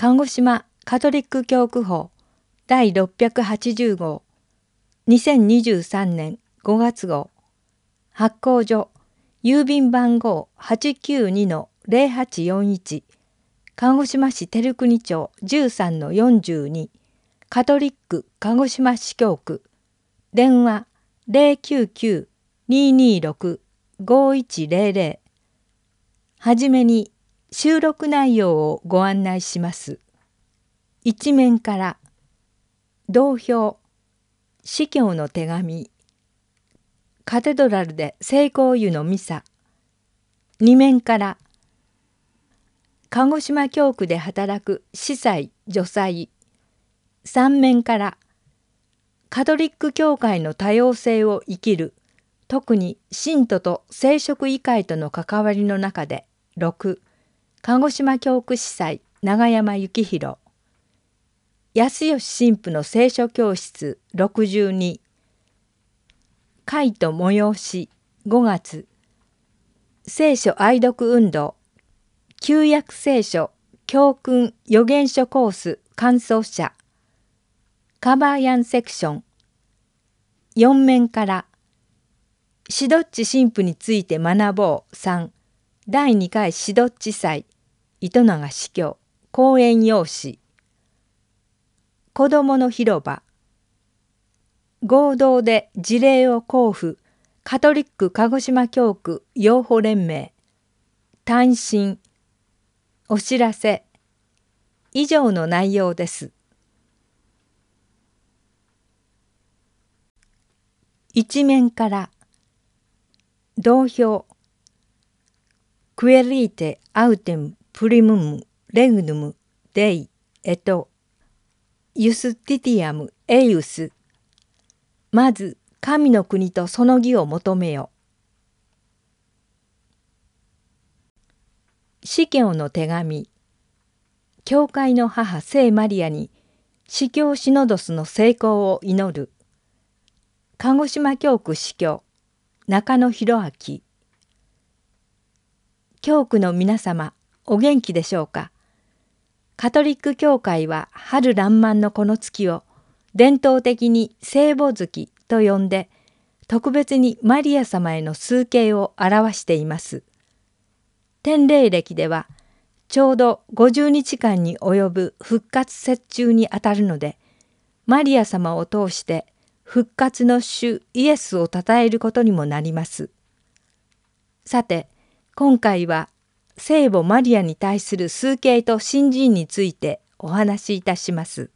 鹿児島カトリック教区法第680号2023年5月号発行所郵便番号892-0841鹿児島市照国町13-42カトリック鹿児島市教区電話099-226-5100はじめに収録内容をご案内します。一面から同票司教の手紙カテドラルで聖光湯のミサ二面から鹿児島教区で働く司祭女祭三面からカトリック教会の多様性を生きる特に信徒と聖職医会との関わりの中で6鹿児島教区司祭長山幸宏。安吉神父の聖書教室62会と催し5月。聖書愛読運動旧約聖書教訓予言書コース感想者。カバーヤンセクション。4面からシドッチ神父について学ぼう3第2回シドッチ祭。糸永司教。講演用紙。子どもの広場。合同で事例を交付。カトリック鹿児島教区。養護連盟。単身。お知らせ。以上の内容です。一面から。同票。クエリーテアウテムプリムムレグヌムデイエトユスティティアムエイウスまず神の国とその義を求めよ。司教の手紙。教会の母聖マリアに司教シノドスの成功を祈る。鹿児島教区司教中野博明。教区の皆様お元気でしょうか？カトリック教会は春爛漫のこの月を伝統的に聖母月と呼んで特別にマリア様への崇敬を表しています。天霊暦ではちょうど50日間に及ぶ復活節中にあたるのでマリア様を通して復活の主イエスを称えることにもなります。さて、今回は聖母マリアに対する崇敬と信心についてお話しいたします。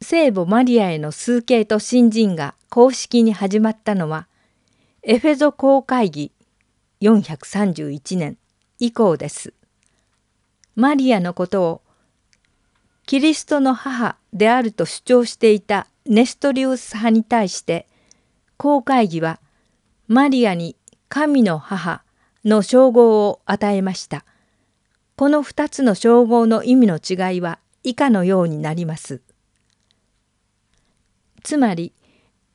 聖母マリアへの崇敬と信心が公式に始まったのは、エフェゾ公会議431年以降です。マリアのことをキリストの母であると主張していたネストリウス派に対して公会議はマリアに神の母の称号を与えました。この二つの称号の意味の違いは以下のようになります。つまり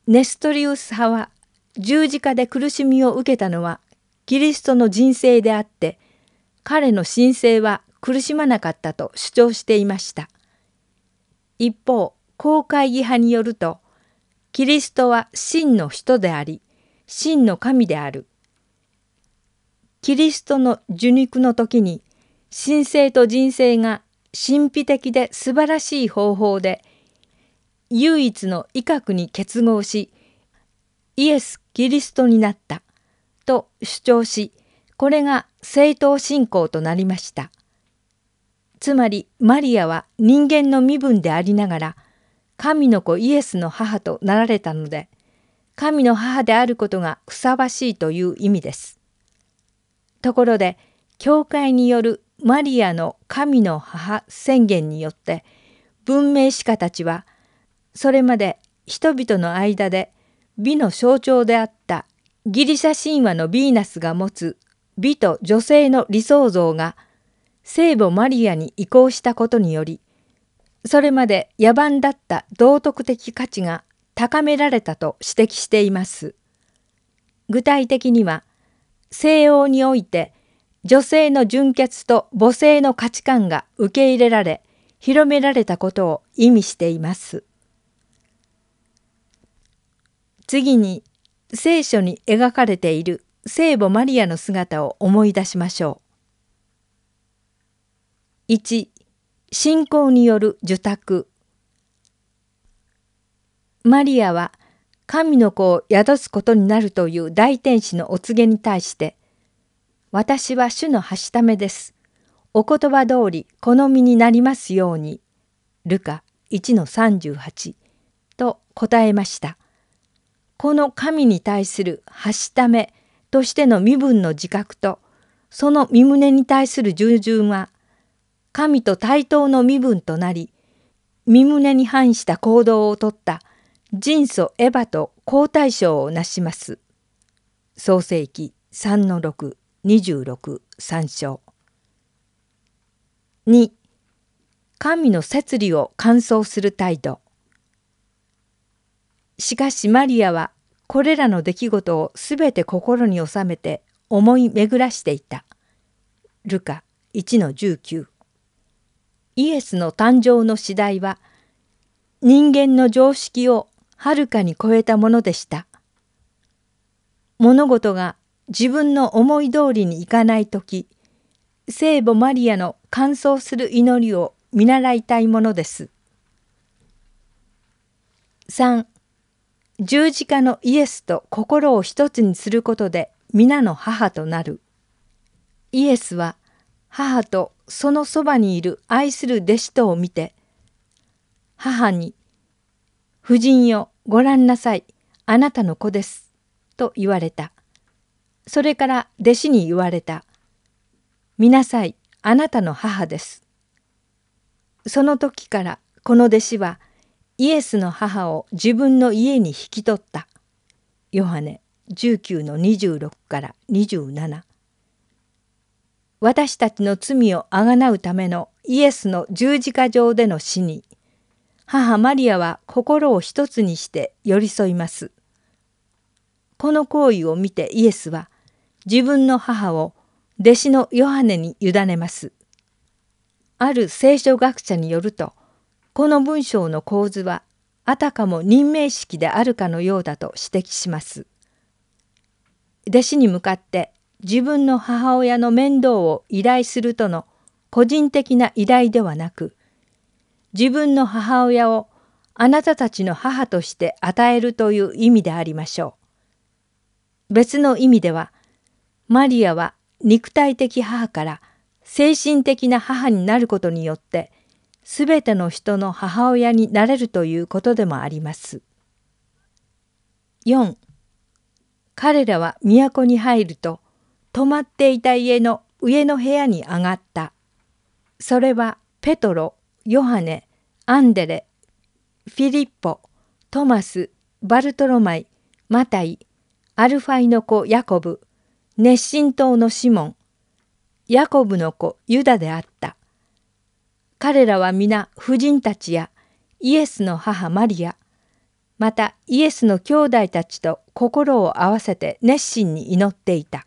ネストリウス派は十字架で苦しみを受けたのはキリストの人生であって彼の神聖は苦しまなかったと主張していました。一方公会議派によるとキリストは真の人であり真の神であるキリストの受肉の時に神聖と人生が神秘的で素晴らしい方法で唯一の威嚇に結合しイエス・キリストになったと主張しこれが正当信仰となりました。つまりマリアは人間の身分でありながら神の子イエスの母となられたので神の母であることがふさわしいという意味です。ところで教会によるマリアの神の母宣言によって文明史家たちはそれまで人々の間で美の象徴であったギリシャ神話のヴィーナスが持つ美と女性の理想像が聖母マリアに移行したことによりそれまで野蛮だった道徳的価値が高められたと指摘しています。具体的には西欧において女性の純潔と母性の価値観が受け入れられ広められたことを意味しています。次に聖書に描かれている聖母マリアの姿を思い出しましょう。1信仰による受託マリアは神の子を宿すことになるという大天使のお告げに対して「私は主のはしためです。お言葉通り好みになりますように」ルカ1-38と答えました。この神に対するはしためとしての身分の自覚とその身胸に対する従順は神と対等の身分となり身胸に反した行動をとった人祖エヴァと皇太子をなします。創世記3の6、26、3章。2. 神の摂理を完走する態度。しかしマリアはこれらの出来事をすべて心に収めて思い巡らしていた。ルカ1の19イエスの誕生の次第は人間の常識をはるかに超えたものでした。物事が自分の思い通りにいかない時聖母マリアの乾燥する祈りを見習いたいものです。3十字架のイエスと心を一つにすることで皆の母となる。イエスは母とそのそばにいる愛する弟子とを見て母に夫人よ、ご覧なさい。あなたの子です。と言われた。それから弟子に言われた。見なさい。あなたの母です。その時からこの弟子はイエスの母を自分の家に引き取った。ヨハネ19の26から27。私たちの罪をあがなうためのイエスの十字架上での死に母マリアは心を一つにして寄り添います。この行為を見てイエスは自分の母を弟子のヨハネに委ねます。ある聖書学者によると、この文章の構図はあたかも任命式であるかのようだと指摘します。弟子に向かって自分の母親の面倒を依頼するとの個人的な依頼ではなく、自分の母親をあなたたちの母として与えるという意味でありましょう。別の意味では、マリアは肉体的母から精神的な母になることによって、すべての人の母親になれるということでもあります。4. 彼らは都に入ると、泊まっていた家の上の部屋に上がった。それはペトロ、ヨハネ、アンデレ、フィリッポ、トマス、バルトロマイ、マタイ、アルファイの子ヤコブ、熱心党のシモン、ヤコブの子ユダであった。彼らは皆婦人たちやイエスの母マリア、またイエスの兄弟たちと心を合わせて熱心に祈っていた。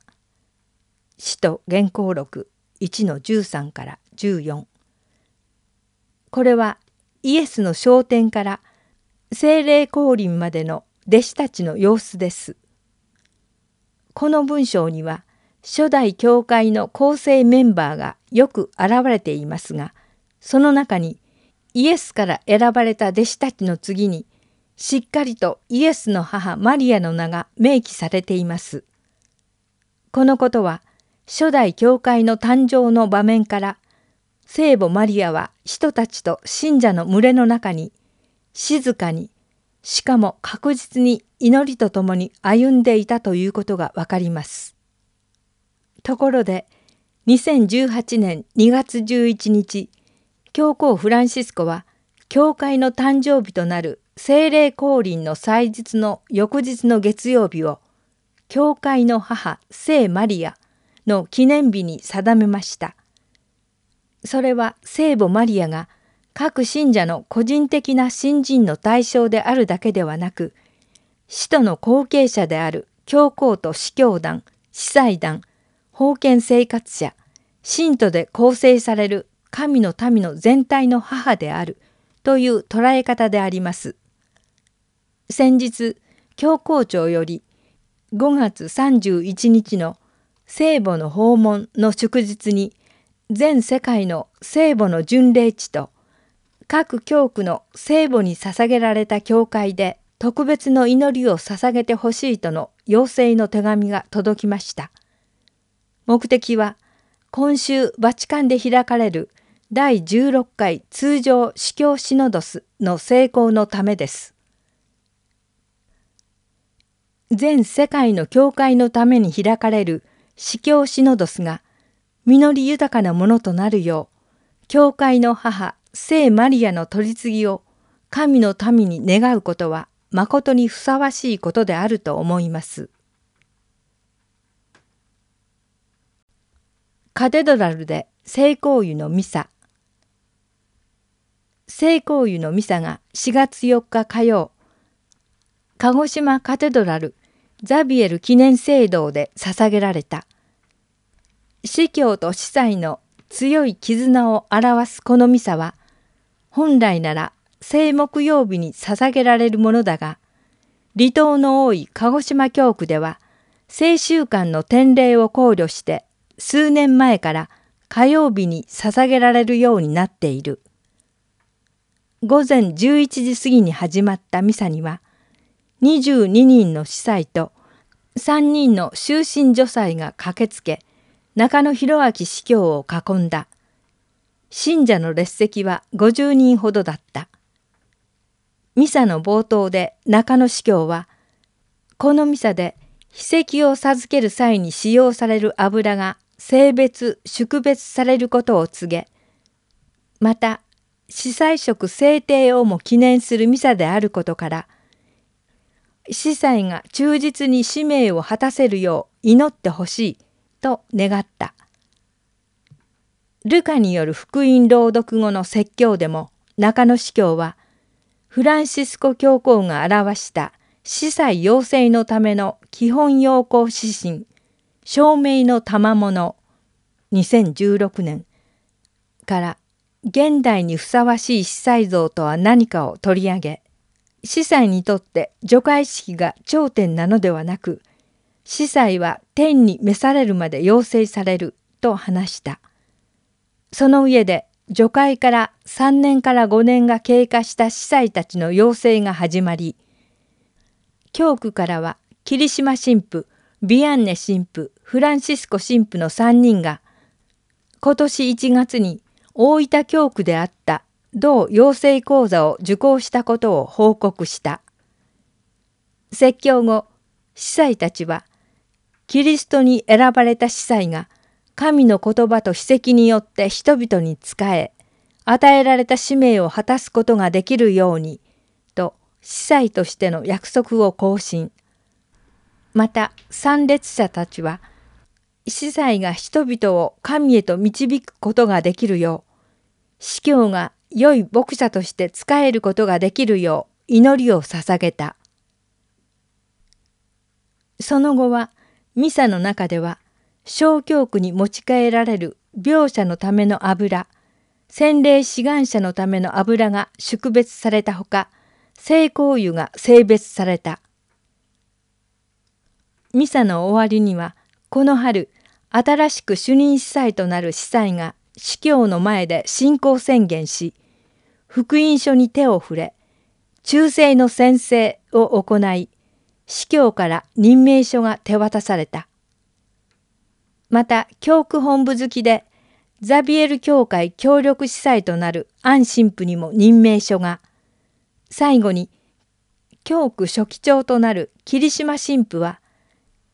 使徒原稿録1の13から14これはイエスの昇天から精霊降臨までの弟子たちの様子です。この文章には初代教会の構成メンバーがよく現れていますがその中にイエスから選ばれた弟子たちの次にしっかりとイエスの母マリアの名が明記されています。このことは初代教会の誕生の場面から聖母マリアは人たちと信者の群れの中に静かにしかも確実に祈りとともに歩んでいたということがわかります。ところで2018年2月11日教皇フランシスコは教会の誕生日となる聖霊降臨の祭日の翌日の月曜日を教会の母聖マリアの記念日に定めました。それは聖母マリアが各信者の個人的な信心の対象であるだけではなく使徒の後継者である教皇と司教団司祭団封建生活者信徒で構成される神の民の全体の母であるという捉え方であります。先日教皇庁より5月31日の聖母の訪問の祝日に全世界の聖母の巡礼地と各教区の聖母に捧げられた教会で特別の祈りを捧げてほしいとの要請の手紙が届きました。目的は今週バチカンで開かれる第16回通常司教シノドスの成功のためです。全世界の教会のために開かれる司教シノドスが実り豊かなものとなるよう、教会の母聖マリアの取り次ぎを神の民に願うことは誠にふさわしいことであると思います。カテドラルで聖光油のミサ聖光油のミサが4月4日火曜鹿児島カテドラルザビエル記念聖堂で捧げられた司教と司祭の強い絆を表すこのミサは本来なら聖木曜日に捧げられるものだが離島の多い鹿児島教区では聖週間の典礼を考慮して数年前から火曜日に捧げられるようになっている。午前11時過ぎに始まったミサには、22人の司祭と3人の終身女祭が駆けつけ、中野博明司教を囲んだ。信者の列席は50人ほどだった。ミサの冒頭で中野司教は、このミサで秘跡を授ける際に使用される油が性別宿別されることを告げまた司祭職制定をも記念するミサであることから司祭が忠実に使命を果たせるよう祈ってほしいと願った。ルカによる福音朗読後の説教でも中野司教はフランシスコ教皇が表した司祭養成のための基本要項指針証明の賜物2016年から現代にふさわしい司祭像とは何かを取り上げ司祭にとって除会式が頂点なのではなく司祭は天に召されるまで要請されると話したその上で除会から3年から5年が経過した司祭たちの要請が始まり教区からは霧島神父ビアンネ神父フランシスコ神父の3人が今年1月に大分教区であった同養成講座を受講したことを報告した。説教後、司祭たちは、キリストに選ばれた司祭が神の言葉と史跡によって人々に仕え、与えられた使命を果たすことができるように、と司祭としての約束を更新。また参列者たちは司祭が人々を神へと導くことができるよう司教が良い牧者として仕えることができるよう祈りを捧げた。その後はミサの中では小教区に持ち帰られる病者のための油洗礼志願者のための油が宿別されたほか聖光油が性別された。ミサの終わりにはこの春新しく主任司祭となる司祭が司教の前で信仰宣言し福音書に手を触れ忠誠の宣誓を行い司教から任命書が手渡された。また教区本部付きでザビエル教会協力司祭となるアン神父にも任命書が最後に教区初期長となる霧島神父は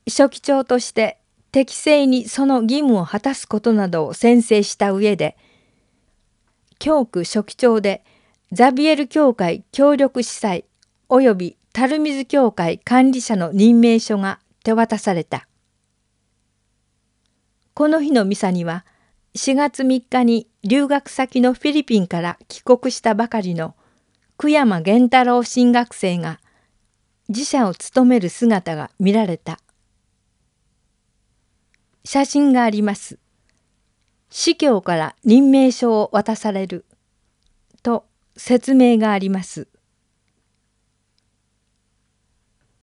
書記長として適正にその義務を果たすことなどを宣誓した上で教区書記長でザビエル教会協力司祭及び垂水教会管理者の任命書が手渡された。この日のミサには4月3日に留学先のフィリピンから帰国したばかりの久山源太郎新学生が自社を務める姿が見られた。写真があります。司教から任命書を渡されると説明があります。